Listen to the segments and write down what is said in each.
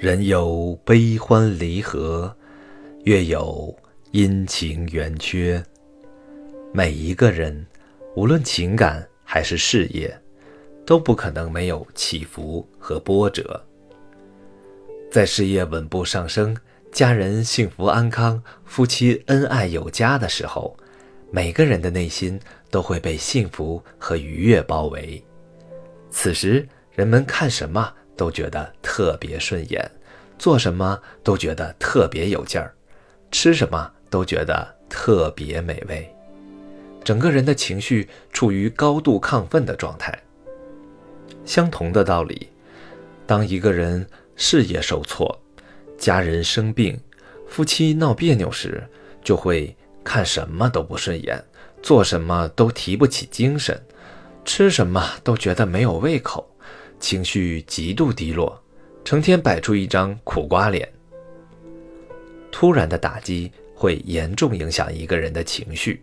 人有悲欢离合，月有阴晴圆缺。每一个人，无论情感还是事业，都不可能没有起伏和波折。在事业稳步上升、家人幸福安康、夫妻恩爱有加的时候，每个人的内心都会被幸福和愉悦包围。此时，人们看什么？都觉得特别顺眼，做什么都觉得特别有劲儿，吃什么都觉得特别美味，整个人的情绪处于高度亢奋的状态。相同的道理，当一个人事业受挫、家人生病、夫妻闹别扭时，就会看什么都不顺眼，做什么都提不起精神，吃什么都觉得没有胃口。情绪极度低落，成天摆出一张苦瓜脸。突然的打击会严重影响一个人的情绪。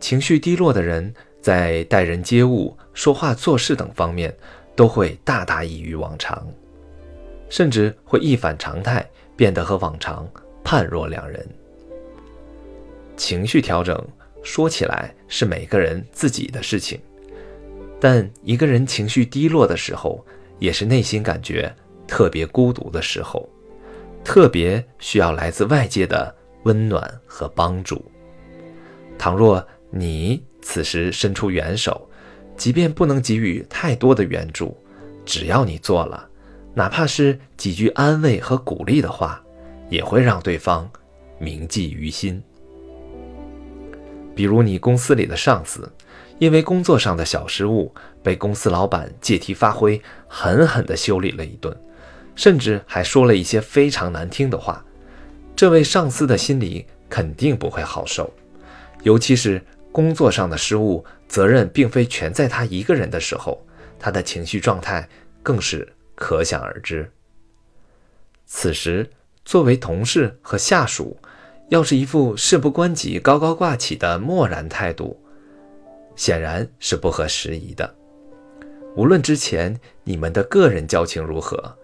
情绪低落的人，在待人接物、说话做事等方面，都会大大异于往常，甚至会一反常态，变得和往常判若两人。情绪调整说起来是每个人自己的事情。但一个人情绪低落的时候，也是内心感觉特别孤独的时候，特别需要来自外界的温暖和帮助。倘若你此时伸出援手，即便不能给予太多的援助，只要你做了，哪怕是几句安慰和鼓励的话，也会让对方铭记于心。比如你公司里的上司。因为工作上的小失误，被公司老板借题发挥，狠狠地修理了一顿，甚至还说了一些非常难听的话。这位上司的心里肯定不会好受，尤其是工作上的失误，责任并非全在他一个人的时候，他的情绪状态更是可想而知。此时，作为同事和下属，要是一副事不关己、高高挂起的漠然态度，显然是不合时宜的。无论之前你们的个人交情如何，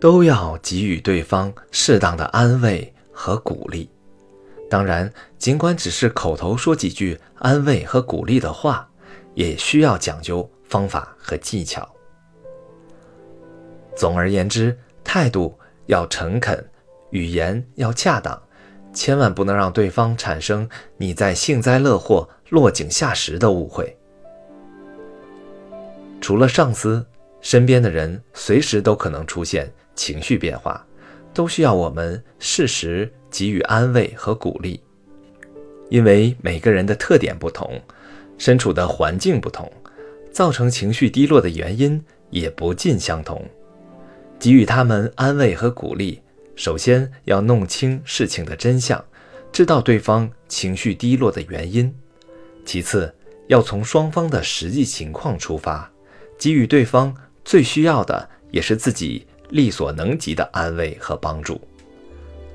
都要给予对方适当的安慰和鼓励。当然，尽管只是口头说几句安慰和鼓励的话，也需要讲究方法和技巧。总而言之，态度要诚恳，语言要恰当。千万不能让对方产生你在幸灾乐祸、落井下石的误会。除了上司，身边的人随时都可能出现情绪变化，都需要我们适时给予安慰和鼓励。因为每个人的特点不同，身处的环境不同，造成情绪低落的原因也不尽相同。给予他们安慰和鼓励。首先要弄清事情的真相，知道对方情绪低落的原因；其次，要从双方的实际情况出发，给予对方最需要的，也是自己力所能及的安慰和帮助；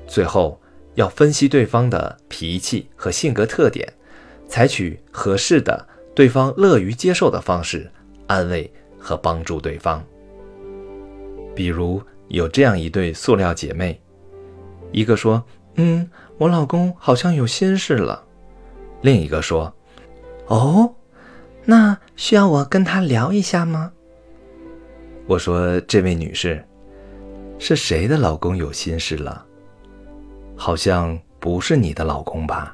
最后，要分析对方的脾气和性格特点，采取合适的、对方乐于接受的方式安慰和帮助对方。比如。有这样一对塑料姐妹，一个说：“嗯，我老公好像有心事了。”另一个说：“哦，那需要我跟他聊一下吗？”我说：“这位女士，是谁的老公有心事了？好像不是你的老公吧？”